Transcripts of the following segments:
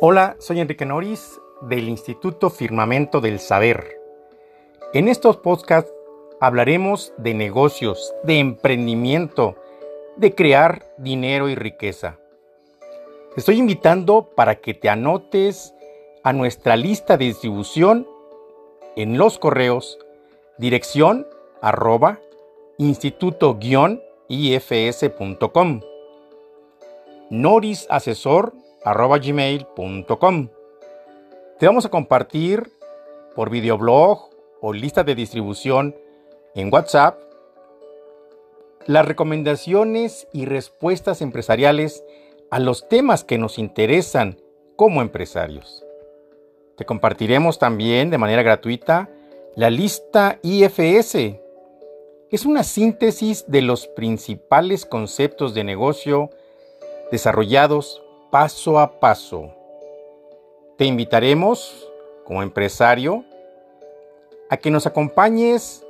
Hola, soy Enrique Noris del Instituto Firmamento del Saber. En estos podcasts hablaremos de negocios, de emprendimiento, de crear dinero y riqueza. Te estoy invitando para que te anotes a nuestra lista de distribución en los correos dirección arroba instituto-ifs.com norisasesor arroba gmail.com Te vamos a compartir por videoblog o lista de distribución en WhatsApp las recomendaciones y respuestas empresariales a los temas que nos interesan como empresarios. Te compartiremos también de manera gratuita la lista IFS. Es una síntesis de los principales conceptos de negocio desarrollados paso a paso. Te invitaremos, como empresario, a que nos acompañes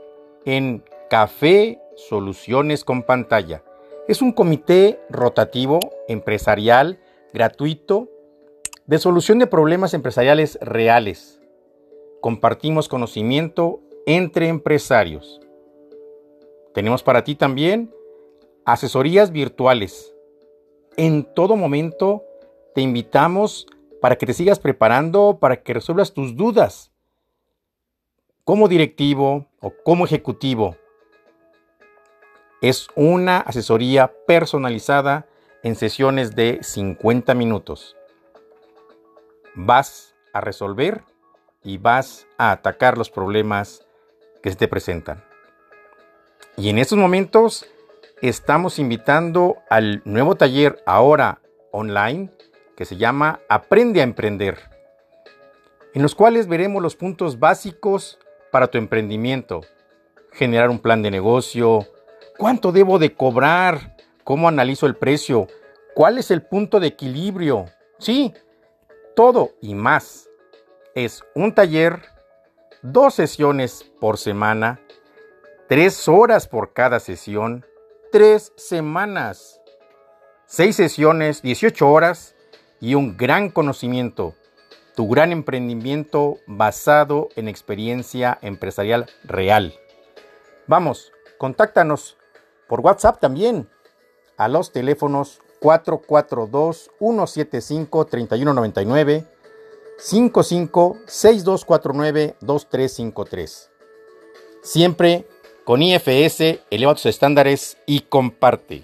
en Café Soluciones con Pantalla. Es un comité rotativo, empresarial, gratuito, de solución de problemas empresariales reales. Compartimos conocimiento entre empresarios. Tenemos para ti también asesorías virtuales. En todo momento te invitamos para que te sigas preparando, para que resuelvas tus dudas como directivo o como ejecutivo. Es una asesoría personalizada en sesiones de 50 minutos. Vas a resolver y vas a atacar los problemas que se te presentan. Y en estos momentos estamos invitando al nuevo taller ahora online que se llama Aprende a Emprender, en los cuales veremos los puntos básicos para tu emprendimiento, generar un plan de negocio, ¿Cuánto debo de cobrar? ¿Cómo analizo el precio? ¿Cuál es el punto de equilibrio? Sí, todo y más. Es un taller, dos sesiones por semana, tres horas por cada sesión, tres semanas, seis sesiones, 18 horas y un gran conocimiento. Tu gran emprendimiento basado en experiencia empresarial real. Vamos, contáctanos por WhatsApp también a los teléfonos 442-175-3199, 55-6249-2353. Siempre con IFS, eleva tus estándares y comparte.